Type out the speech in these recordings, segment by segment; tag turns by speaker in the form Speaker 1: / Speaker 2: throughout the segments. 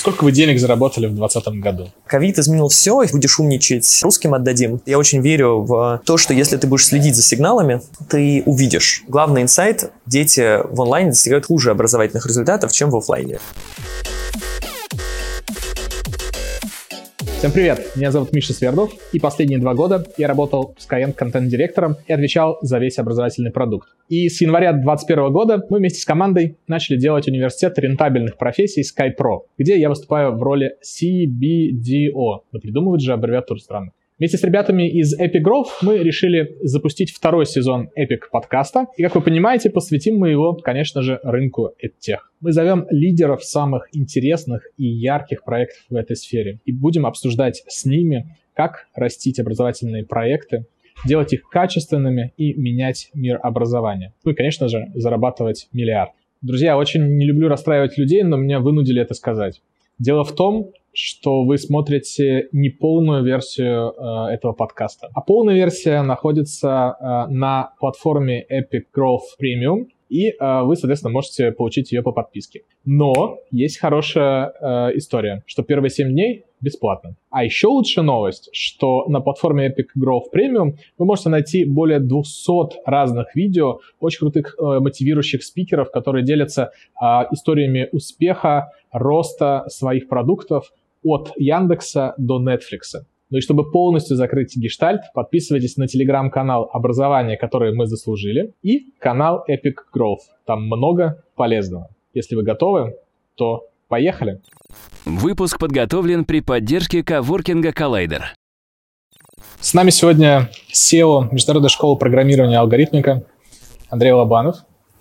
Speaker 1: Сколько вы денег заработали в 2020 году?
Speaker 2: Ковид изменил все, будешь умничать, русским отдадим. Я очень верю в то, что если ты будешь следить за сигналами, ты увидишь. Главный инсайт – дети в онлайне достигают хуже образовательных результатов, чем в офлайне.
Speaker 1: Всем привет! Меня зовут Миша Свердов, и последние два года я работал в Skyeng контент-директором и отвечал за весь образовательный продукт. И с января 2021 года мы вместе с командой начали делать университет рентабельных профессий SkyPro, где я выступаю в роли CBDO. Да придумывать же аббревиатуру странно. Вместе с ребятами из Epic Growth мы решили запустить второй сезон Epic подкаста. И, как вы понимаете, посвятим мы его, конечно же, рынку EdTech. Мы зовем лидеров самых интересных и ярких проектов в этой сфере и будем обсуждать с ними, как растить образовательные проекты, делать их качественными и менять мир образования. Ну и, конечно же, зарабатывать миллиард. Друзья, очень не люблю расстраивать людей, но меня вынудили это сказать. Дело в том, что вы смотрите не полную версию э, этого подкаста. А полная версия находится э, на платформе Epic Growth Premium, и э, вы, соответственно, можете получить ее по подписке. Но есть хорошая э, история, что первые 7 дней бесплатно. А еще лучшая новость, что на платформе Epic Growth Premium вы можете найти более 200 разных видео, очень крутых э, мотивирующих спикеров, которые делятся э, историями успеха, роста своих продуктов от Яндекса до Netflix. Ну и чтобы полностью закрыть гештальт, подписывайтесь на телеграм-канал образования, который мы заслужили, и канал Epic Growth. Там много полезного. Если вы готовы, то поехали!
Speaker 3: Выпуск подготовлен при поддержке коворкинга Collider.
Speaker 1: С нами сегодня SEO Международной школы программирования алгоритмика Андрей Лобанов,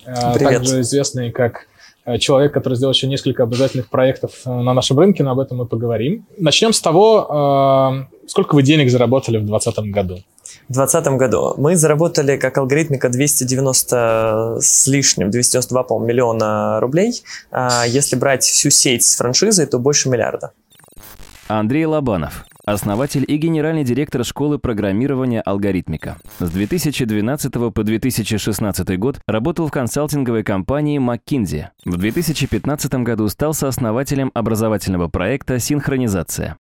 Speaker 1: э,
Speaker 2: Привет.
Speaker 1: также известный как человек, который сделал еще несколько обязательных проектов э, на нашем рынке, но об этом мы поговорим. Начнем с того, э, сколько вы денег заработали в 2020 году?
Speaker 2: В 2020 году мы заработали как алгоритмика 290 с лишним, 292, по миллиона рублей. А если брать всю сеть с франшизой, то больше миллиарда.
Speaker 3: Андрей Лобанов, основатель и генеральный директор школы программирования «Алгоритмика». С 2012 по 2016 год работал в консалтинговой компании McKinsey. В 2015 году стал сооснователем образовательного проекта «Синхронизация».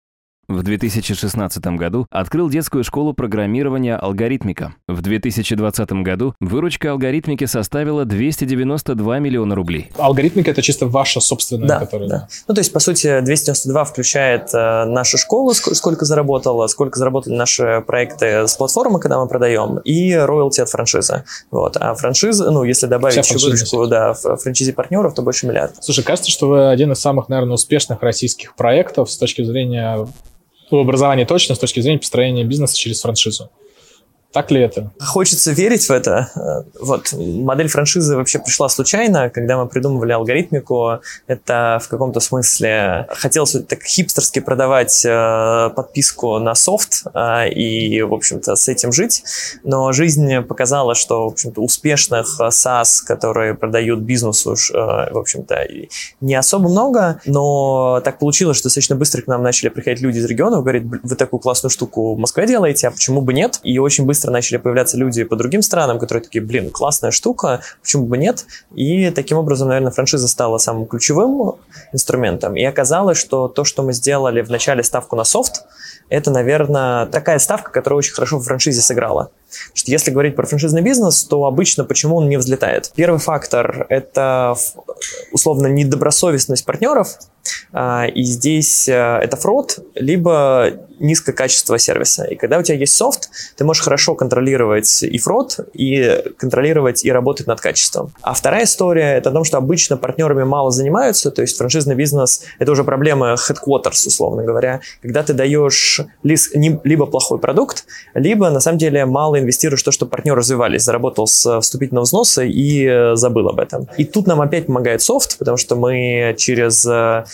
Speaker 3: В 2016 году открыл детскую школу программирования «Алгоритмика». В 2020 году выручка алгоритмики составила 292 миллиона рублей.
Speaker 1: Алгоритмика – это чисто ваша собственная,
Speaker 2: Да,
Speaker 1: которая...
Speaker 2: да. Ну, то есть, по сути, 292 включает э, нашу школу, ск- сколько заработала, сколько заработали наши проекты с платформы, когда мы продаем, и роялти от франшизы. Вот. А франшиза, ну, если добавить
Speaker 1: Вся
Speaker 2: еще выручку да, в франчизе партнеров, то больше миллиарда.
Speaker 1: Слушай, кажется, что вы один из самых, наверное, успешных российских проектов с точки зрения образования точно, с точки зрения построения бизнеса через франшизу. Так ли это?
Speaker 2: Хочется верить в это. Э, Вот. Модель франшизы вообще пришла случайно, когда мы придумывали алгоритмику. Это в каком-то смысле хотелось так хипстерски продавать э, подписку на софт э, и, в общем-то, с этим жить. Но жизнь показала, что, в общем-то, успешных SaaS, которые продают бизнесу, э, в общем-то, не особо много. Но так получилось, что достаточно быстро к нам начали приходить люди из регионов, говорить, «Блин, вы такую классную штуку в Москве делаете, а почему бы нет? И очень быстро начали появляться люди по другим странам, которые такие, блин, классная штука, почему бы нет? И таким образом, наверное, франшиза стала самым ключевым инструментом. И оказалось, что то, что мы сделали в начале ставку на софт, это, наверное, такая ставка, которая очень хорошо в франшизе сыграла. Что если говорить про франшизный бизнес, то обычно почему он не взлетает? Первый фактор – это условно недобросовестность партнеров, и здесь а, это фрод, либо низкое качество сервиса. И когда у тебя есть софт, ты можешь хорошо контролировать и фрод, и контролировать и работать над качеством. А вторая история – это о том, что обычно партнерами мало занимаются, то есть франшизный бизнес – это уже проблема headquarters, условно говоря, когда ты даешь либо плохой продукт, либо на самом деле мало инвестируешь в то, чтобы партнеры развивались, заработал с вступительного взноса и э, забыл об этом. И тут нам опять помогает софт, потому что мы через э,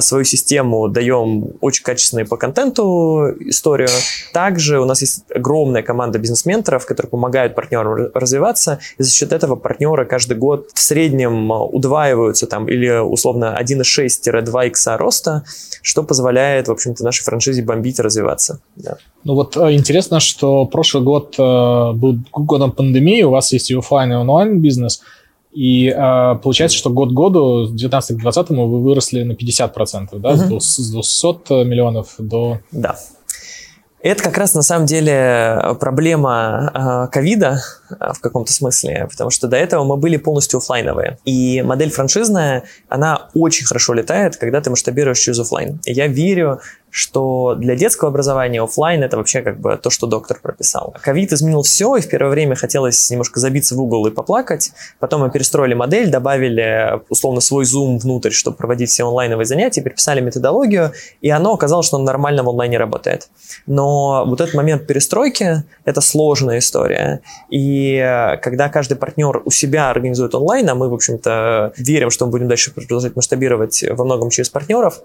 Speaker 2: свою систему даем очень качественные по контенту историю. Также у нас есть огромная команда бизнес-менторов, которые помогают партнерам развиваться, и за счет этого партнеры каждый год в среднем э, удваиваются там или условно 1,6-2 икса роста, что позволяет, в общем-то, нашей франшизе бомбить и развиваться. Да.
Speaker 1: Ну вот э, интересно, что прошлый год э, был годом пандемии, у вас есть и офлайн, и онлайн бизнес, И э, получается, что год году, с 19 к 20 вы выросли на 50%, да, угу. с 200 миллионов до...
Speaker 2: Да. Это как раз на самом деле проблема а, ковида э, в каком-то смысле, потому что до этого мы были полностью офлайновые. И модель франшизная, она очень хорошо летает, когда ты масштабируешь через офлайн. Я верю, что для детского образования офлайн это вообще как бы то, что доктор прописал. Ковид изменил все, и в первое время хотелось немножко забиться в угол и поплакать. Потом мы перестроили модель, добавили условно свой Zoom внутрь, чтобы проводить все онлайновые занятия, переписали методологию, и оно оказалось, что нормально в онлайне работает. Но вот этот момент перестройки – это сложная история. И когда каждый партнер у себя организует онлайн, а мы, в общем-то, верим, что мы будем дальше продолжать масштабировать во многом через партнеров,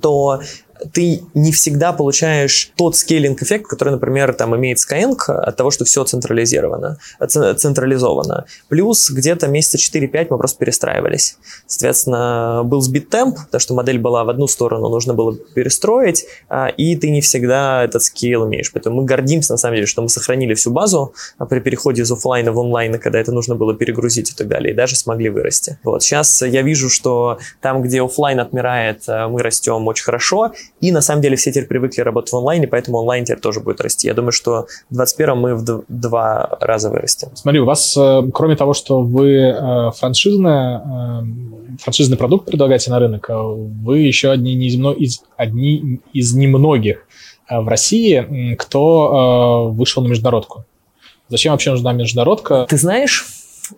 Speaker 2: то ты не всегда получаешь тот скейлинг-эффект, который, например, там имеет Skyeng от того, что все централизировано, централизовано. Плюс где-то месяца 4-5 мы просто перестраивались. Соответственно, был сбит темп, потому что модель была в одну сторону, нужно было перестроить, а, и ты не всегда этот скейл имеешь. Поэтому мы гордимся, на самом деле, что мы сохранили всю базу при переходе из офлайна в онлайн, когда это нужно было перегрузить и так далее, и даже смогли вырасти. Вот. Сейчас я вижу, что там, где офлайн отмирает, мы растем очень хорошо, и на самом деле все теперь привыкли работать в онлайне, поэтому онлайн теперь тоже будет расти. Я думаю, что в 2021 мы в два раза вырастем.
Speaker 1: Смотри, у вас, э, кроме того, что вы э, франшизная, э, франшизный продукт предлагаете на рынок, вы еще одни, не из, одни из немногих в России, кто вышел на международку. Зачем вообще нужна международка?
Speaker 2: Ты знаешь,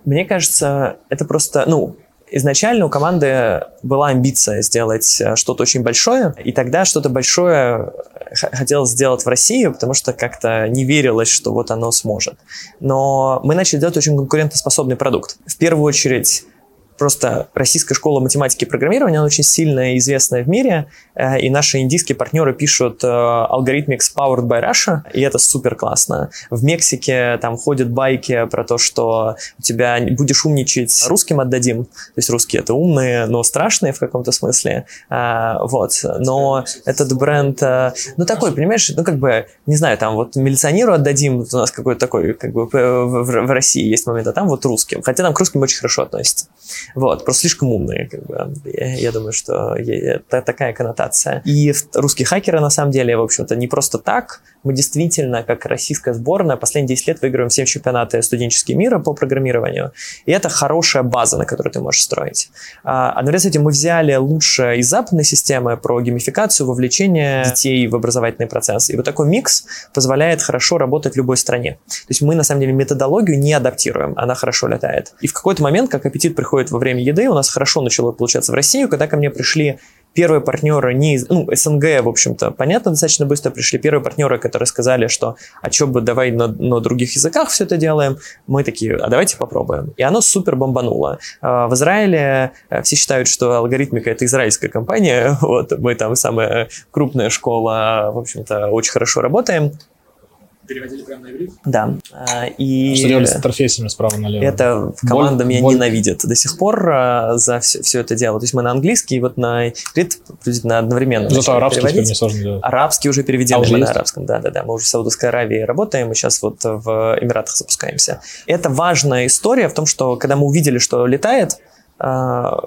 Speaker 2: мне кажется, это просто, ну, изначально у команды была амбиция сделать э, что-то очень большое, и тогда что-то большое хотелось сделать в России, потому что как-то не верилось, что вот оно сможет. Но мы начали делать очень конкурентоспособный продукт. В первую очередь просто российская школа математики и программирования, она очень сильная и известная в мире, э, и наши индийские партнеры пишут Algorithmics э, Powered by Russia, и это супер классно. В Мексике там ходят байки про то, что у тебя будешь умничать, русским отдадим, то есть русские это умные, но страшные в каком-то смысле, э, вот, но этот бренд, ну такой, понимаешь, ну как бы, не знаю, там вот милиционеру отдадим, у нас какой-то такой, как бы в России есть момент, а там вот русским, хотя там к русским очень хорошо относятся. Вот, просто слишком умные, как бы. Я, я думаю, что это такая коннотация. И русские хакеры, на самом деле, в общем-то, не просто так. Мы действительно, как российская сборная, последние 10 лет выигрываем все чемпионаты студенческие мира по программированию. И это хорошая база, на которую ты можешь строить. А, одновременно с этим мы взяли лучшее из западной системы про геймификацию, вовлечение детей в образовательный процесс. И вот такой микс позволяет хорошо работать в любой стране. То есть мы, на самом деле, методологию не адаптируем, она хорошо летает. И в какой-то момент, как аппетит приходит во время еды у нас хорошо начало получаться в Россию, когда ко мне пришли первые партнеры не из, ну, СНГ, в общем-то, понятно, достаточно быстро пришли первые партнеры, которые сказали, что а что бы давай на, на других языках все это делаем, мы такие, а давайте попробуем. И оно супер бомбануло. А, в Израиле э, все считают, что алгоритмика это израильская компания, вот, мы там самая крупная школа, в общем-то, очень хорошо работаем.
Speaker 1: Переводили прямо на иврит?
Speaker 2: Да. А, и
Speaker 1: что делали с интерфейсами справа налево?
Speaker 2: Это команда боль, меня боль. ненавидит до сих пор а, за все, все это дело. То есть мы на английский, вот на иврит приблизительно одновременно
Speaker 1: Зато арабский теперь не сложно делать.
Speaker 2: Арабский уже переведен, а уже мы есть? на арабском. Да, да, да. Мы уже в Саудовской Аравии работаем, мы сейчас вот в Эмиратах запускаемся. Это важная история в том, что когда мы увидели, что летает, а,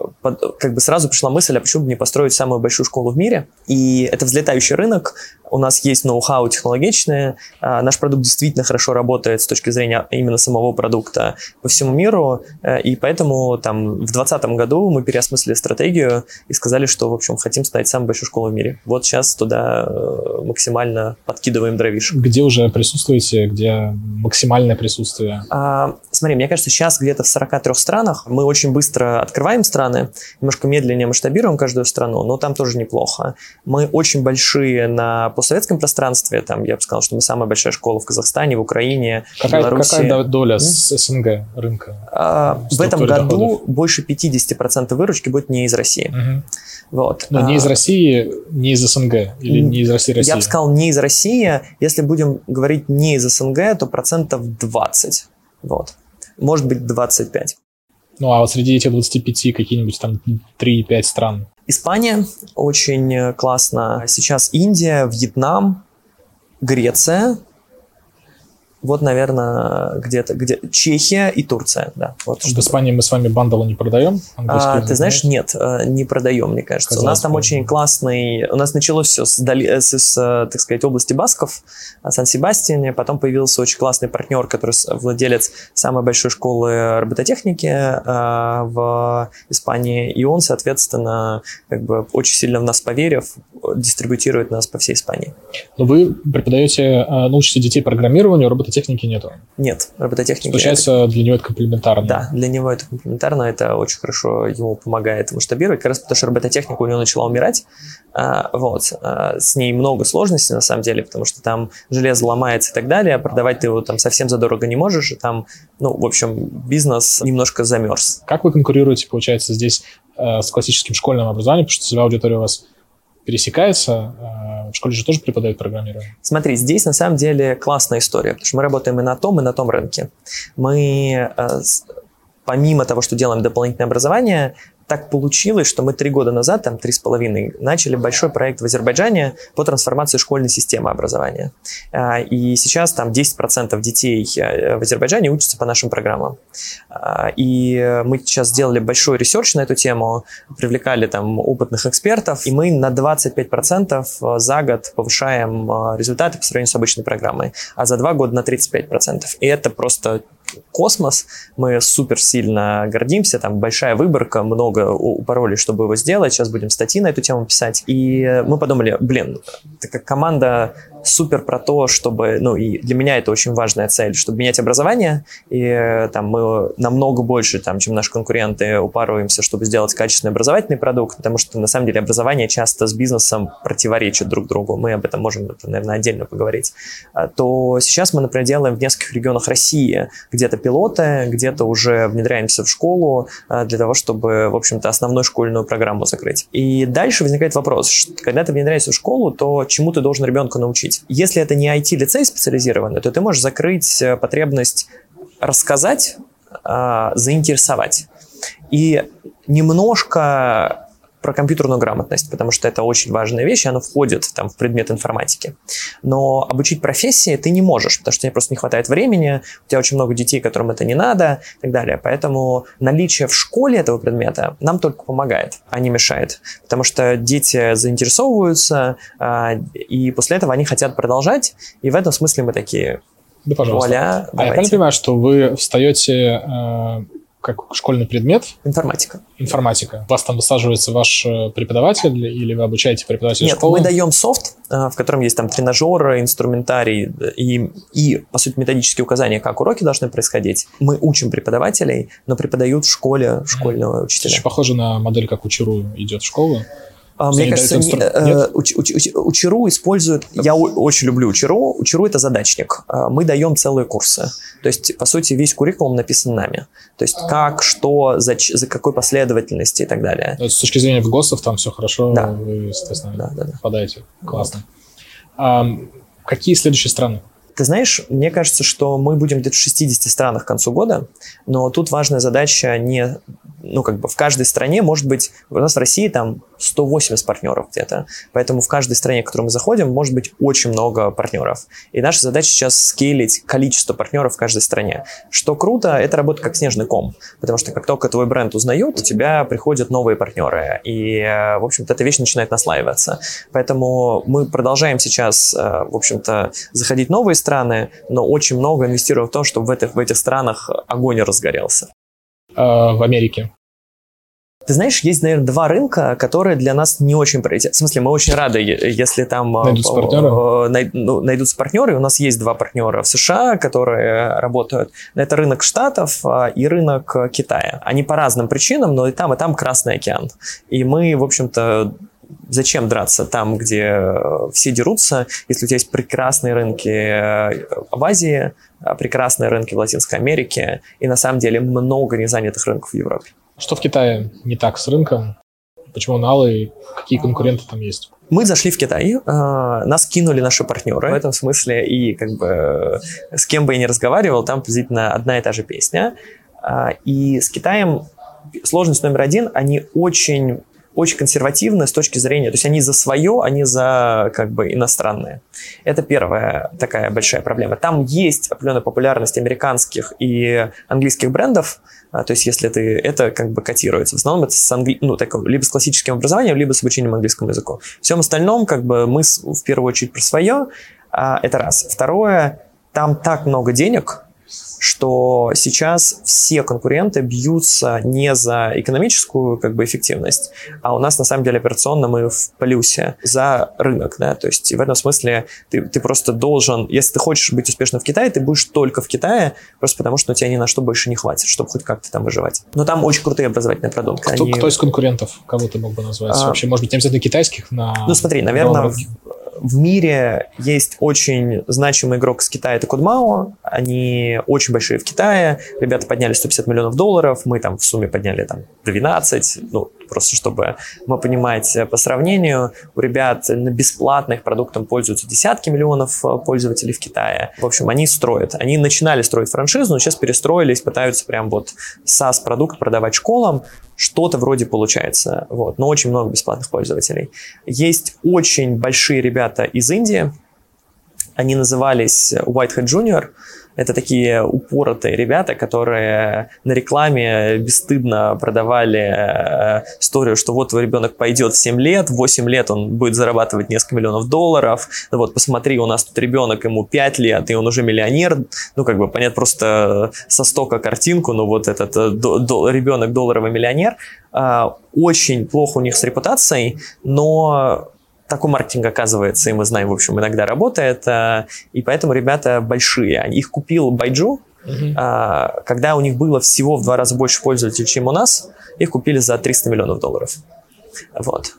Speaker 2: как бы сразу пришла мысль, а почему бы не построить самую большую школу в мире? И это взлетающий рынок, у нас есть ноу-хау технологичное, а, наш продукт действительно хорошо работает с точки зрения именно самого продукта по всему миру, э, и поэтому там в 2020 году мы переосмыслили стратегию и сказали, что, в общем, хотим стать самой большой школой в мире. Вот сейчас туда э, максимально подкидываем дровишек.
Speaker 1: Где уже присутствуете, где максимальное присутствие?
Speaker 2: А, смотри, мне кажется, сейчас где-то в 43 странах мы очень быстро открываем страны, немножко медленнее масштабируем каждую страну, но там тоже неплохо. Мы очень большие на постсоветском пространстве, там я бы сказал, что мы самая большая школа в Казахстане, в Украине,
Speaker 1: какая,
Speaker 2: в Беларуси.
Speaker 1: Какая доля с СНГ рынка?
Speaker 2: А, в этом году доходов? больше 50% выручки будет не из России.
Speaker 1: Угу.
Speaker 2: Вот.
Speaker 1: Но а, не из России, не из СНГ или не из России, России?
Speaker 2: Я бы сказал не из России. Если будем говорить не из СНГ, то процентов 20. Вот. Может быть 25.
Speaker 1: Ну, а вот среди этих 25 какие-нибудь там 3-5 стран?
Speaker 2: Испания очень классно. Сейчас Индия, Вьетнам, Греция, Вот, наверное, где-то где Чехия и Турция, да. Вот
Speaker 1: в Испании мы с вами бандалы не продаем?
Speaker 2: А, ты знаешь, нет, э, не продаем, мне кажется. Казалось, у нас там очень классный... У нас началось все с, дали, с, с, так сказать, области Басков, Сан-Себастьяне, потом появился очень классный партнер, который владелец самой большой школы робототехники э, в Испании, и он, соответственно, как бы очень сильно в нас поверив, дистрибутирует нас по всей Испании.
Speaker 1: Но вы преподаете, э, научите детей программированию, робототехники нету?
Speaker 2: Нет, робототехники...
Speaker 1: Получается, это... для него это комплементарно?
Speaker 2: Да, для него это комплементарно, это очень хорошо ему помогает масштабировать, как раз потому что робототехника у него начала умирать, а, вот, а, с ней много сложностей на самом деле, потому что там железо ломается и так далее, а продавать ты его там совсем задорого не можешь, и там, ну, в общем, бизнес немножко замерз.
Speaker 1: Как вы конкурируете, получается, здесь э, с классическим школьным образованием, потому что целевая аудитория у вас пересекается. А, в школе же тоже преподают программирование.
Speaker 2: Смотри, здесь на самом деле классная история, потому что мы работаем и на том, и на том рынке. Мы э, помимо того, что делаем дополнительное образование, так получилось, что мы три года назад, там три с половиной, начали большой проект в Азербайджане по трансформации школьной системы образования. А, и сейчас там 10% детей э, в Азербайджане учатся по нашим программам. А, и мы сейчас сделали большой research на эту тему, привлекали там опытных экспертов, и мы на 25% за год повышаем э, результаты по сравнению с обычной программой, а за два года на 35%. И это просто космос. Мы супер сильно гордимся, там большая выборка, много упороли, чтобы его сделать. Сейчас будем статьи на эту тему писать. И мы подумали, блин, так как команда супер про то, чтобы, ну и для меня это очень важная цель, чтобы менять образование, и э, там мы намного больше, там, чем наши конкуренты, упарываемся, чтобы сделать качественный образовательный продукт, потому что на самом деле образование часто с бизнесом противоречит друг другу, мы об этом можем, это, наверное, отдельно поговорить, а, то сейчас мы, например, делаем в нескольких регионах России где-то пилоты, где-то уже внедряемся в школу а, для того, чтобы, в общем-то, основную школьную программу закрыть. И дальше возникает вопрос, когда ты внедряешься в школу, то чему ты должен ребенка научить? Закрыть. Если это не IT-лицей специализированный, то ты можешь закрыть э, потребность рассказать, а, заинтересовать. И немножко про компьютерную грамотность, потому что это очень важная вещь, и она входит там, в предмет информатики. Но обучить профессии ты не можешь, потому что тебе просто не хватает времени, у тебя очень много детей, которым это не надо и так далее. Поэтому наличие в школе этого предмета нам только помогает, а не мешает. Потому что дети заинтересовываются, а, и после этого они хотят продолжать, и в этом смысле мы такие...
Speaker 1: Да, пожалуйста. Вуаля, а я правильно понимаю, что вы встаете э, как школьный предмет?
Speaker 2: Информатика.
Speaker 1: Информатика. Вас там высаживается ваш э, преподаватель или вы обучаете преподавателя
Speaker 2: Нет,
Speaker 1: школы?
Speaker 2: мы даем софт, э, в котором есть там тренажеры, инструментарий и, и, по сути, методические указания, как уроки должны происходить. Мы учим преподавателей, но преподают в школе школьного mm. учителя.
Speaker 1: Очень похоже на модель, как учеру идет в школу.
Speaker 2: А, мне кажется, инстру... э, уч, уч, уч, учеру используют... Я очень люблю учеру. Учеру — это задачник. А, мы даем целые курсы. То есть, по сути, весь куррикулум написан нами. То есть, как, что, за, за какой последовательности и так далее.
Speaker 1: С точки зрения в ГОСов там все хорошо, да. вы, естественно, да, да, да. попадаете. Классно. А, какие следующие страны?
Speaker 2: Ты знаешь, мне кажется, что мы будем где-то в 60 странах к концу года, но тут важная задача не ну, как бы в каждой стране может быть, у нас в России там 180 партнеров где-то, поэтому в каждой стране, в которую мы заходим, может быть очень много партнеров. И наша задача сейчас скейлить количество партнеров в каждой стране. Что круто, это работает как снежный ком, потому что как только твой бренд узнают, у тебя приходят новые партнеры, и, э, в общем-то, эта вещь начинает наслаиваться. Поэтому мы продолжаем сейчас, э, в общем-то, заходить в новые страны, но очень много инвестируем в то, чтобы в этих, в этих странах огонь разгорелся.
Speaker 1: А, в Америке?
Speaker 2: Ты знаешь, есть, наверное, два рынка, которые для нас не очень приоритет. В смысле, мы очень рады, если там
Speaker 1: а, найдутся партнеры.
Speaker 2: Най, ну, найдутся партнеры. У нас есть два партнера в США, которые работают. Это рынок Штатов а, и рынок Китая. Они по разным причинам, но и там, и там Красный океан. И мы, в общем-то, зачем драться там, где все дерутся, если у тебя есть прекрасные рынки э, в Азии, прекрасные рынки в Латинской Америке и на самом деле много незанятых рынков в Европе.
Speaker 1: Что в Китае не так с рынком? Почему он алый? Какие конкуренты там есть?
Speaker 2: Мы зашли в Китай, э, нас кинули наши партнеры. В этом смысле и как бы с кем бы я ни разговаривал, там приблизительно одна и та же песня. Э, и с Китаем сложность номер один, они очень очень консервативны с точки зрения, то есть они за свое, они за как бы иностранные. Это первая такая большая проблема. Там есть определенная популярность американских и английских брендов, а, то есть если ты это как бы котируется. В основном это с англи... ну, так, либо с классическим образованием, либо с обучением английскому языку. Всем остальном как бы мы в первую очередь про свое, а, это раз. Второе, там так много денег, что сейчас все конкуренты бьются не за экономическую как бы, эффективность, а у нас на самом деле операционно мы в плюсе за рынок. Да? То есть в этом смысле ты, ты просто должен, если ты хочешь быть успешным в Китае, ты будешь только в Китае, просто потому что у тебя ни на что больше не хватит, чтобы хоть как-то там выживать. Но там очень крутые образовательные продукты.
Speaker 1: Кто, Они... кто из конкурентов, кого ты мог бы назвать? А... Вообще, может быть, не обязательно китайских на...
Speaker 2: Ну смотри, наверное, в мире есть очень значимый игрок с Китая, это Кудмао. Они очень большие в Китае. Ребята подняли 150 миллионов долларов. Мы там в сумме подняли там 12. Ну, просто чтобы мы понимать по сравнению. У ребят на бесплатных продуктом пользуются десятки миллионов э, пользователей в Китае. В общем, они строят. Они начинали строить франшизу, но сейчас перестроились, пытаются прям вот SaaS-продукт продавать школам что-то вроде получается, вот, но очень много бесплатных пользователей. Есть очень большие ребята из Индии, они назывались Whitehead Junior, это такие упоротые ребята, которые на рекламе бесстыдно продавали э, историю, что вот твой ребенок пойдет в 7 лет, в 8 лет он будет зарабатывать несколько миллионов долларов. Ну вот посмотри, у нас тут ребенок, ему 5 лет, и он уже миллионер. Ну как бы понятно, просто со стока картинку, но вот этот э, до, до, ребенок долларовый миллионер. А, очень плохо у них с репутацией, но такой маркетинг, оказывается, и мы знаем, в общем, иногда работает, э, и поэтому ребята большие. Их купил Байджу, uh-huh. когда у них было всего в два раза больше пользователей, чем у нас, их купили за 300 миллионов долларов. Вот.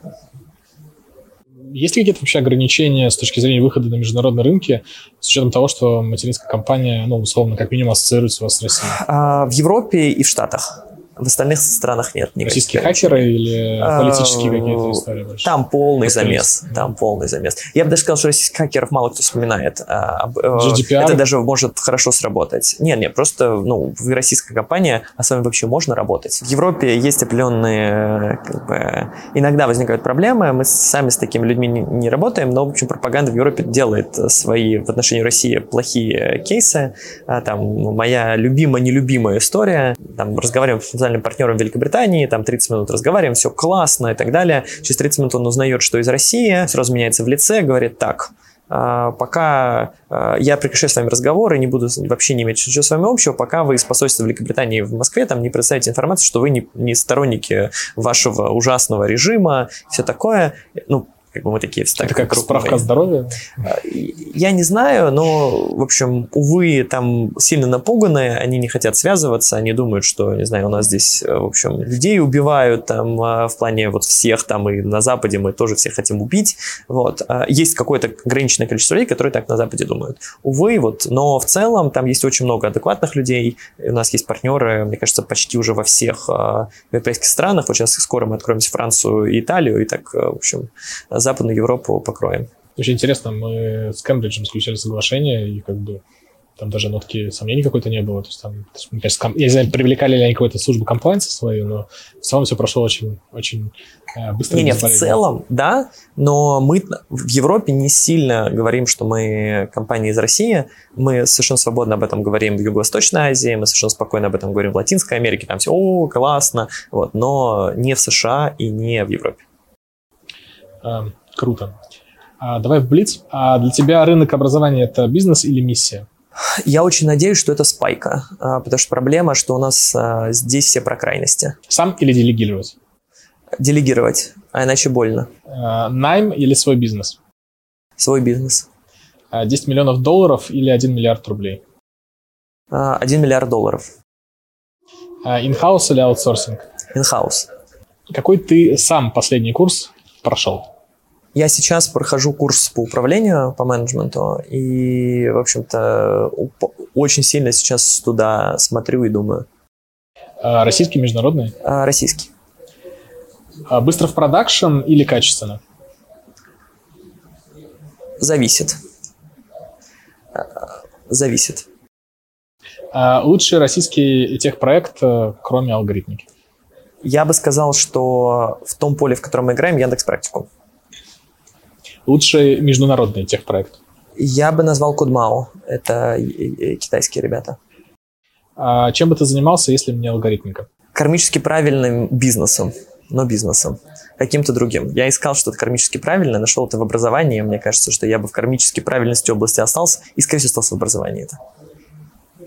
Speaker 1: Есть ли какие-то вообще ограничения с точки зрения выхода на международные рынки, с учетом того, что материнская компания, ну, условно, как минимум, ассоциируется у вас с Россией?
Speaker 2: А, в Европе и в Штатах. В остальных странах нет
Speaker 1: никаких. Российские хакеры или а, политические какие-то истории больше?
Speaker 2: Там полный замес. Там полный замес. Я бы даже сказал, что российских хакеров мало кто вспоминает. А, э, GDPR? Это даже может хорошо сработать. Нет, нет, просто ну, вы российская компания, а с вами вообще можно работать. В Европе есть определенные, как бы, иногда возникают проблемы. Мы сами с такими людьми не, не работаем, но, в общем, пропаганда в Европе делает свои в отношении России плохие кейсы. А, там моя любимая, нелюбимая история. Там разговариваем потенциальным партнером Великобритании, там 30 минут разговариваем, все классно и так далее. Через 30 минут он узнает, что из России, сразу меняется в лице, говорит так, а, пока а, я прекращаю с вами разговор и не буду вообще не иметь ничего с вами общего, пока вы из посольства Великобритании в Москве там не представите информацию, что вы не, не сторонники вашего ужасного режима, все такое. Ну, как бы мы такие
Speaker 1: встали. Это как справка о здоровье?
Speaker 2: А, я не знаю, но, в общем, увы, там сильно напуганные, они не хотят связываться, они думают, что, не знаю, у нас здесь, в общем, людей убивают там а, в плане вот всех там и на Западе мы тоже всех хотим убить, вот. А, есть какое-то ограниченное количество людей, которые так на Западе думают. Увы, вот, но в целом там есть очень много адекватных людей, у нас есть партнеры, мне кажется, почти уже во всех европейских странах, вот сейчас скоро мы откроемся Францию и Италию, и так, в общем, Западную Европу покроем.
Speaker 1: Очень интересно, мы с Кембриджем заключали соглашение, и как бы там даже нотки сомнений какой-то не было. То есть там, мне кажется, я не знаю, привлекали ли они какую-то службу комплайнса свою, но в целом все прошло очень, очень э, быстро.
Speaker 2: Нет, в целом, да, но мы в Европе не сильно говорим, что мы компания из России. Мы совершенно свободно об этом говорим в Юго-Восточной Азии, мы совершенно спокойно об этом говорим в Латинской Америке, там все, о, классно, вот, но не в США и не в Европе.
Speaker 1: Um Круто. А, давай в Блиц. А для тебя рынок образования – это бизнес или миссия?
Speaker 2: Я очень надеюсь, что это спайка, а, потому что проблема, что у нас а, здесь все про крайности.
Speaker 1: Сам или делегировать?
Speaker 2: Делегировать, а иначе больно.
Speaker 1: А, найм или свой бизнес?
Speaker 2: Свой бизнес.
Speaker 1: 10 миллионов долларов или 1 миллиард рублей?
Speaker 2: 1 миллиард долларов.
Speaker 1: In-house или аутсорсинг?
Speaker 2: In-house.
Speaker 1: Какой ты сам последний курс прошел?
Speaker 2: Я сейчас прохожу курс по управлению, по менеджменту, и, в общем-то, очень сильно сейчас туда смотрю и думаю.
Speaker 1: А российский, международный?
Speaker 2: А, российский.
Speaker 1: А быстро в production или качественно?
Speaker 2: Зависит. А, зависит.
Speaker 1: А лучший российский техпроект, э, кроме алгоритмики?
Speaker 2: Я бы сказал, что в том поле, в котором мы играем, Яндекс Практикум.
Speaker 1: Лучший международный техпроект?
Speaker 2: Я бы назвал Кудмао. Это китайские ребята.
Speaker 1: А чем бы ты занимался, если бы не алгоритмика?
Speaker 2: Кармически правильным бизнесом, но бизнесом. Каким-то другим. Я искал что-то кармически правильное, нашел это в образовании. Мне кажется, что я бы в кармически правильности области остался и, скорее всего, остался в образовании. Это.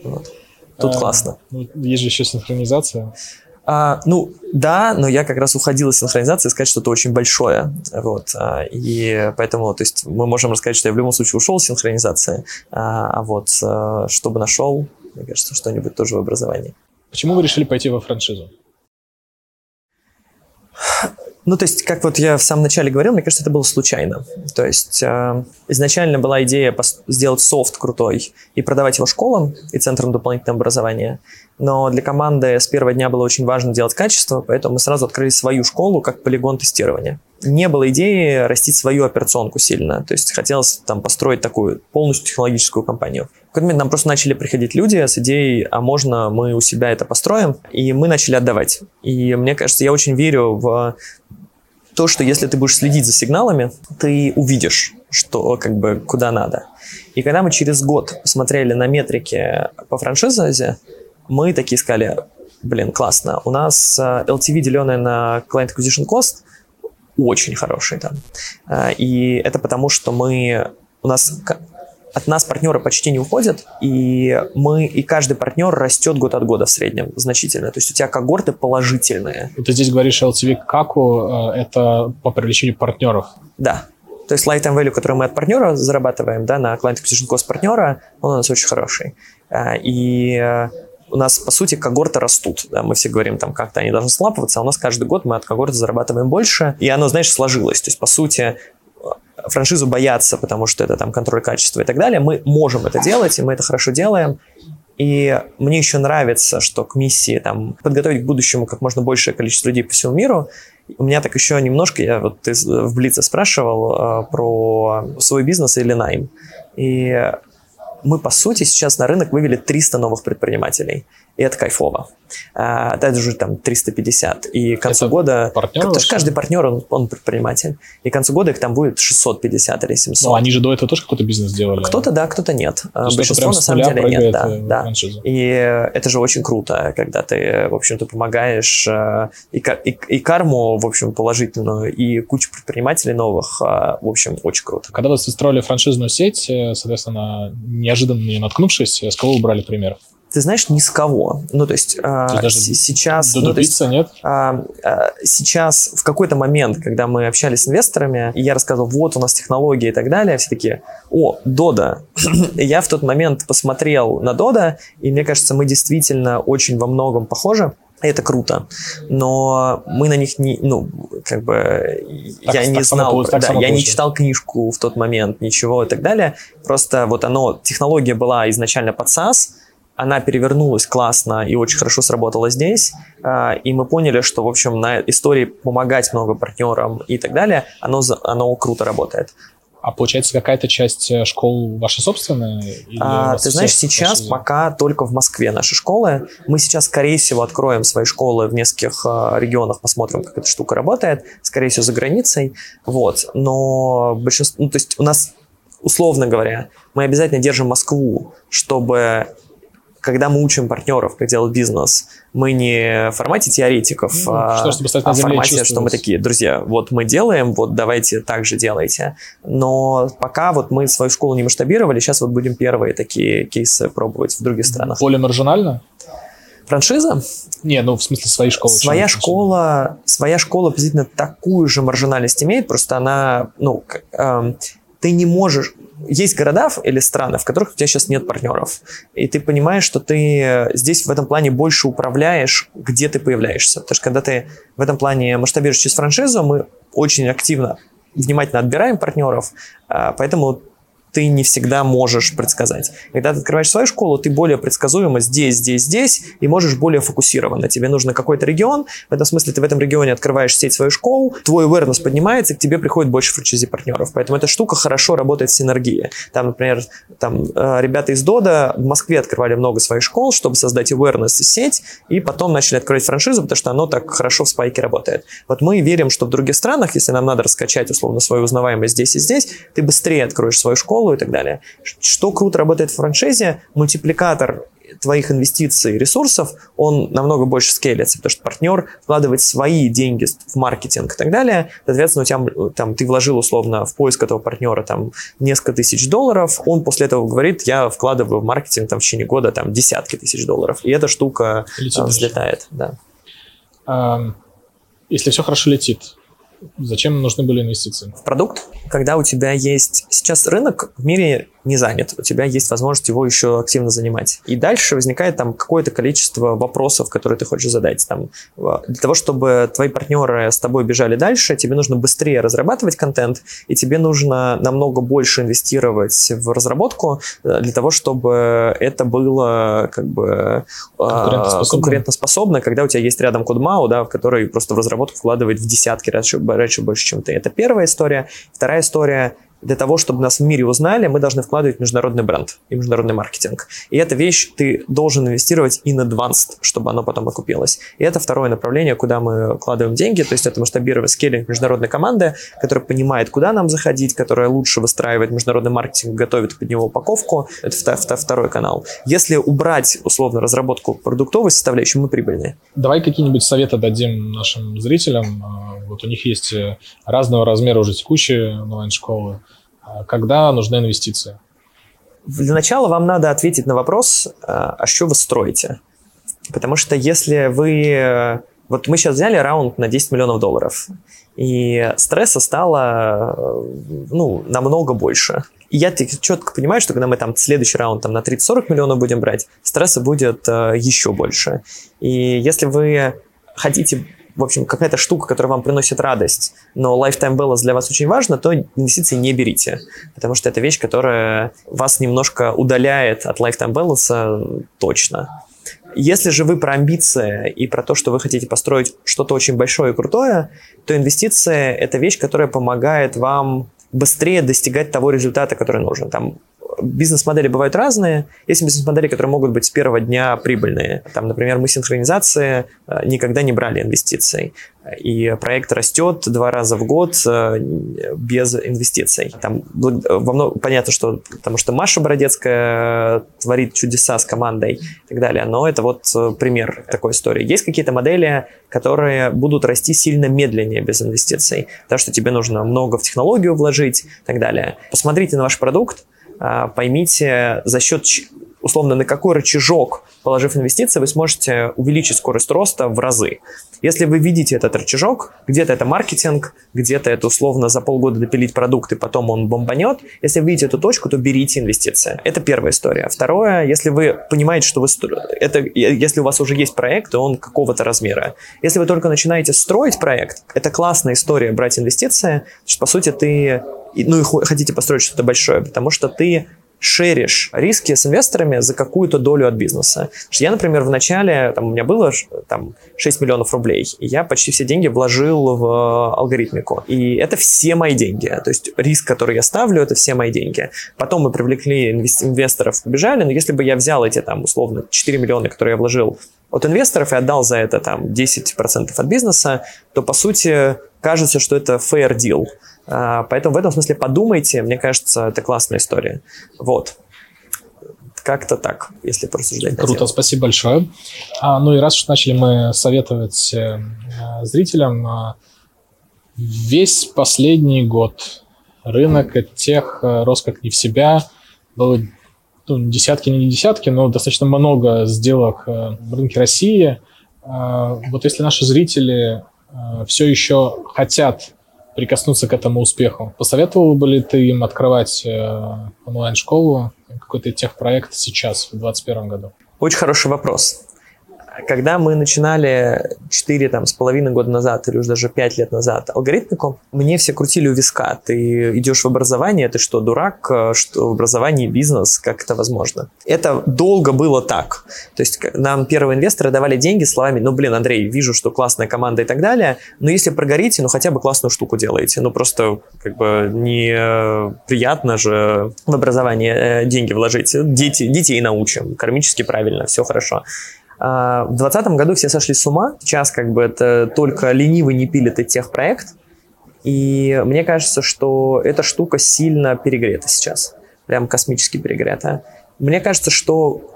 Speaker 2: Вот. Тут а, классно.
Speaker 1: Ну, есть же еще синхронизация.
Speaker 2: А, ну, да, но я как раз уходил из синхронизации сказать что-то очень большое. Вот. А, и поэтому, то есть, мы можем рассказать, что я в любом случае ушел из синхронизации, а, а вот а, чтобы нашел, мне кажется, что-нибудь тоже в образовании.
Speaker 1: Почему вы решили пойти во франшизу?
Speaker 2: Ну, то есть, как вот я в самом начале говорил, мне кажется, это было случайно. То есть, э, изначально была идея сделать софт крутой и продавать его школам и центрам дополнительного образования. Но для команды с первого дня было очень важно делать качество, поэтому мы сразу открыли свою школу как полигон тестирования. Не было идеи растить свою операционку сильно. То есть, хотелось там построить такую полностью технологическую компанию. В какой-то момент нам просто начали приходить люди с идеей, а можно мы у себя это построим, и мы начали отдавать. И мне кажется, я очень верю в то, что если ты будешь следить за сигналами, ты увидишь, что как бы куда надо. И когда мы через год посмотрели на метрики по франшизе, мы такие сказали, блин, классно, у нас э, LTV, деленное на Client Acquisition Cost, очень хороший там. Э, и это потому, что мы, у нас от нас партнеры почти не уходят, и мы, и каждый партнер растет год от года в среднем значительно. То есть у тебя когорты положительные.
Speaker 1: Ты здесь говоришь LTV каку, э, это по привлечению партнеров.
Speaker 2: Да. То есть lifetime value, который мы от партнера зарабатываем, да, на client acquisition cost партнера, он у нас очень хороший. Э, и у нас, по сути, когорты растут. Да? Мы все говорим, там, как-то они должны слапываться, а у нас каждый год мы от когорты зарабатываем больше. И оно, знаешь, сложилось. То есть, по сути, франшизу боятся, потому что это там контроль качества и так далее. Мы можем это делать, и мы это хорошо делаем. И мне еще нравится, что к миссии там, подготовить к будущему как можно большее количество людей по всему миру. У меня так еще немножко, я вот ты в Блице спрашивал э, про свой бизнес или найм. И мы, по сути, сейчас на рынок вывели 300 новых предпринимателей и это кайфово. А, даже там 350. И к концу это года...
Speaker 1: Партнеры
Speaker 2: потому что каждый партнер, он, он предприниматель. И к концу года их там будет 650 или 700.
Speaker 1: Ну, они же до этого тоже какой-то бизнес делали.
Speaker 2: Кто-то да, кто-то нет. То Большинство на самом деле нет. Да, да. И это же очень круто, когда ты, в общем-то, помогаешь э, и, и, и карму, в общем, положительную, и кучу предпринимателей новых. Э, в общем, очень круто.
Speaker 1: Когда вы строили франшизную сеть, э, соответственно, неожиданно не наткнувшись, с кого вы брали пример?
Speaker 2: Ты знаешь, ни с кого. Ну, то есть, есть сейчас...
Speaker 1: Ну, то есть, нет?
Speaker 2: А, а, сейчас, в какой-то момент, когда мы общались с инвесторами, и я рассказывал, вот у нас технологии и так далее, все такие, о, Дода. я в тот момент посмотрел на Дода, и мне кажется, мы действительно очень во многом похожи. Это круто, но мы на них не, ну, как бы, так, я так не знал, само, да, я не читал книжку в тот момент, ничего и так далее. Просто вот оно, технология была изначально под SaaS, она перевернулась классно и очень хорошо сработала здесь. А, и мы поняли, что, в общем, на истории помогать много партнерам и так далее, оно, оно круто работает.
Speaker 1: А получается, какая-то часть э, школ ваша собственная?
Speaker 2: а, ты знаешь, сейчас пока только в Москве наши школы. Мы сейчас, скорее всего, откроем свои школы в нескольких э, регионах, посмотрим, как эта штука работает. Скорее всего, за границей. Вот. Но большинство... Ну, то есть у нас, условно говоря, мы обязательно держим Москву, чтобы когда мы учим партнеров, как делать бизнес, мы не в формате теоретиков, ну, а, что, а в формате, что мы такие, друзья, вот мы делаем, вот давайте так же делайте. Но пока вот мы свою школу не масштабировали, сейчас вот будем первые такие кейсы пробовать в других странах.
Speaker 1: Более маржинально?
Speaker 2: Франшиза?
Speaker 1: Не, ну в смысле своей школы.
Speaker 2: Своя школа, своя школа приблизительно такую же маржинальность имеет, просто она, ну, э, ты не можешь, есть города или страны, в которых у тебя сейчас нет партнеров, и ты понимаешь, что ты здесь в этом плане больше управляешь, где ты появляешься. Потому что когда ты в этом плане масштабируешь через франшизу, мы очень активно, внимательно отбираем партнеров, а, поэтому ты не всегда можешь предсказать. Когда ты открываешь свою школу, ты более предсказуемо здесь, здесь, здесь, и можешь более фокусированно. Тебе нужно какой-то регион, в этом смысле ты в этом регионе открываешь сеть свою школу, твой awareness поднимается, и к тебе приходит больше франчайзи партнеров. Поэтому эта штука хорошо работает в синергии. Там, например, там, э, ребята из Дода в Москве открывали много своих школ, чтобы создать awareness и сеть, и потом начали открывать франшизу, потому что оно так хорошо в спайке работает. Вот мы верим, что в других странах, если нам надо раскачать условно свою узнаваемость здесь и здесь, ты быстрее откроешь свою школу и так далее. Что круто работает в франшизе, мультипликатор твоих инвестиций и ресурсов, он намного больше скейлится, потому что партнер вкладывает свои деньги в маркетинг и так далее. Соответственно, у тебя, там, ты вложил условно в поиск этого партнера там, несколько тысяч долларов, он после этого говорит, я вкладываю в маркетинг там, в течение года там, десятки тысяч долларов. И эта штука Летит взлетает. Да.
Speaker 1: А, если все хорошо летит, зачем нужны были инвестиции?
Speaker 2: В продукт, когда у тебя есть... Сейчас рынок в мире не занят, у тебя есть возможность его еще активно занимать. И дальше возникает там какое-то количество вопросов, которые ты хочешь задать. Там, для того, чтобы твои партнеры с тобой бежали дальше, тебе нужно быстрее разрабатывать контент, и тебе нужно намного больше инвестировать в разработку э, для того, чтобы это было как бы конкурентоспособно, конкурентоспособно когда у тебя есть рядом CodeMao, да, в который просто в разработку вкладывает в десятки раз раньше больше, чем ты. Это первая история. Вторая история для того, чтобы нас в мире узнали, мы должны вкладывать международный бренд и международный маркетинг. И эта вещь ты должен инвестировать in advanced, чтобы оно потом окупилось. И это второе направление, куда мы вкладываем деньги, то есть это масштабировать скейлинг международной команды, которая понимает, куда нам заходить, которая лучше выстраивает международный маркетинг, готовит под него упаковку. Это второй канал. Если убрать, условно, разработку продуктовой составляющей, мы прибыльные.
Speaker 1: Давай какие-нибудь советы дадим нашим зрителям. Вот у них есть э, разного размера уже текущие онлайн-школы а когда нужна инвестиция?
Speaker 2: Для начала вам надо ответить на вопрос, а, а что вы строите? Потому что если вы... Вот мы сейчас взяли раунд на 10 миллионов долларов, и стресса стало ну, намного больше. И я четко понимаю, что когда мы там следующий раунд там, на 30-40 миллионов будем брать, стресса будет э, еще больше. И если вы хотите в общем, какая-то штука, которая вам приносит радость, но lifetime balance для вас очень важно, то инвестиции не берите, потому что это вещь, которая вас немножко удаляет от lifetime balance точно. Если же вы про амбиции и про то, что вы хотите построить что-то очень большое и крутое, то инвестиция – это вещь, которая помогает вам быстрее достигать того результата, который нужен. Там бизнес-модели бывают разные. Есть бизнес-модели, которые могут быть с первого дня прибыльные. Там, например, мы синхронизации э, никогда не брали инвестиций. И проект растет два раза в год э, без инвестиций. Там во много, понятно, что потому что Маша Бородецкая творит чудеса с командой и так далее, но это вот э, пример такой истории. Есть какие-то модели, которые будут расти сильно медленнее без инвестиций, потому что тебе нужно много в технологию вложить и так далее. Посмотрите на ваш продукт, поймите, за счет условно, на какой рычажок, положив инвестиции, вы сможете увеличить скорость роста в разы. Если вы видите этот рычажок, где-то это маркетинг, где-то это условно за полгода допилить продукт, и потом он бомбанет, если вы видите эту точку, то берите инвестиции. Это первая история. Второе, если вы понимаете, что вы... Это, если у вас уже есть проект, то он какого-то размера. Если вы только начинаете строить проект, это классная история брать инвестиции, что, по сути, ты ну и хотите построить что-то большое, потому что ты шеришь риски с инвесторами за какую-то долю от бизнеса. Я, например, в начале, там, у меня было там, 6 миллионов рублей, и я почти все деньги вложил в алгоритмику. И это все мои деньги. То есть риск, который я ставлю, это все мои деньги. Потом мы привлекли инвесторов, побежали, но если бы я взял эти, там, условно, 4 миллиона, которые я вложил от инвесторов и отдал за это там 10% от бизнеса, то, по сути, кажется, что это fair deal. А, поэтому в этом смысле подумайте, мне кажется, это классная история. Вот. Как-то так, если порассуждать.
Speaker 1: Круто, спасибо большое. А, ну и раз уж начали мы советовать э, зрителям, э, весь последний год рынок тех э, рос как не в себя. Было ну, десятки, не десятки, но достаточно много сделок э, в рынке России. Э, вот если наши зрители э, все еще хотят прикоснуться к этому успеху. Посоветовал бы ли ты им открывать э, онлайн-школу, какой-то техпроект сейчас, в 2021 году?
Speaker 2: Очень хороший вопрос. Когда мы начинали 4 там, с половиной года назад или уже даже 5 лет назад алгоритмику, мне все крутили у виска. Ты идешь в образование, ты что, дурак, что в образовании бизнес, как это возможно? Это долго было так. То есть нам первые инвесторы давали деньги словами, ну, блин, Андрей, вижу, что классная команда и так далее, но если прогорите, ну, хотя бы классную штуку делаете. Ну, просто как бы не э, приятно же в образование э, деньги вложить. Дети, детей научим, кармически правильно, все хорошо. А, в 2020 году все сошли с ума. Сейчас как бы это только ленивый не пилит и техпроект. И мне кажется, что эта штука сильно перегрета сейчас. Прям космически перегрета. Мне кажется, что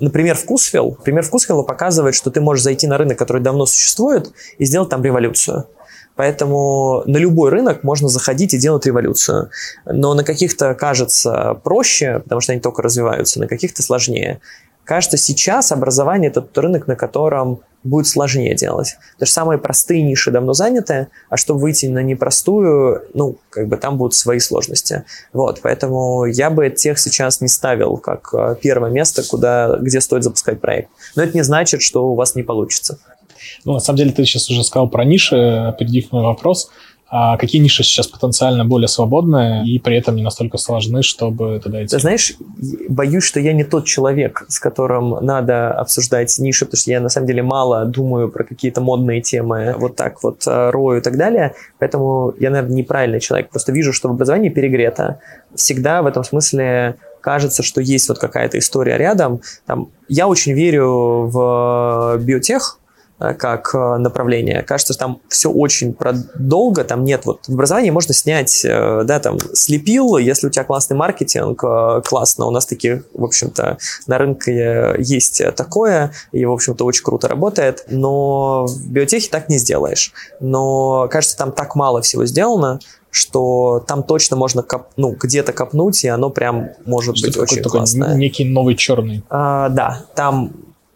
Speaker 2: Например, вкусвилл. Пример вкусвилла показывает, что ты можешь зайти на рынок, который давно существует, и сделать там революцию. Поэтому на любой рынок можно заходить и делать революцию. Но на каких-то кажется проще, потому что они только развиваются, на каких-то сложнее. Кажется, сейчас образование – это тот рынок, на котором будет сложнее делать. Потому что самые простые ниши давно заняты, а чтобы выйти на непростую, ну, как бы там будут свои сложности. Вот, поэтому я бы тех сейчас не ставил как э, первое место, куда, где стоит запускать проект. Но это не значит, что у вас не получится.
Speaker 1: Ну, на самом деле, ты сейчас уже сказал про ниши, опередив мой вопрос а какие ниши сейчас потенциально более свободные и при этом не настолько сложны, чтобы туда идти?
Speaker 2: Ты знаешь, боюсь, что я не тот человек, с которым надо обсуждать ниши, потому что я на самом деле мало думаю про какие-то модные темы, вот так вот э, рою и так далее, поэтому я, наверное, неправильный человек. Просто вижу, что в образовании перегрето. Всегда в этом смысле кажется, что есть вот какая-то история рядом. Там, я очень верю в биотех, как э, направление. Кажется, что там все очень долго, там нет вот в образовании можно снять, э, да, там слепил, если у тебя классный маркетинг, классно, у нас таких, в общем-то, на рынке есть такое, и, в общем-то, очень круто работает, но в биотехе так не сделаешь. Но, кажется, там так мало всего сделано, что там точно можно коп, ну, где-то копнуть, и оно прям может что быть очень классное.
Speaker 1: Некий новый черный.
Speaker 2: А, да, там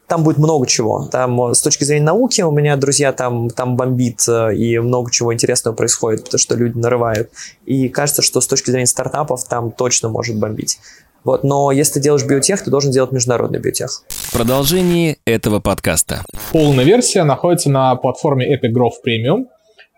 Speaker 2: там будет много чего. Там э, с точки зрения науки у меня друзья там, там бомбит, э, и много чего интересного происходит, потому что люди нарывают. И кажется, что с точки зрения стартапов там точно может бомбить. Вот, но если ты делаешь биотех, ты должен делать международный биотех.
Speaker 3: В продолжении этого подкаста.
Speaker 1: Полная версия находится на платформе Epic Growth Premium,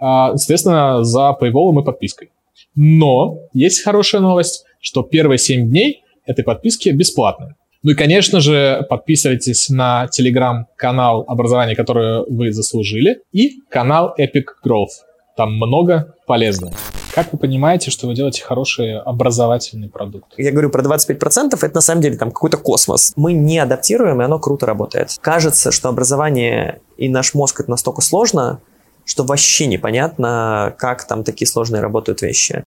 Speaker 1: а, соответственно, за paywall и подпиской. Но есть хорошая новость, что первые 7 дней этой подписки бесплатные. Ну и, конечно же, подписывайтесь на телеграм-канал образования, которое вы заслужили, и канал Epic Growth. Там много полезного. Как вы понимаете, что вы делаете хороший образовательный продукт?
Speaker 2: Я говорю про 25%, это на самом деле там какой-то космос. Мы не адаптируем, и оно круто работает. Кажется, что образование и наш мозг это настолько сложно, что вообще непонятно, как там такие сложные работают вещи.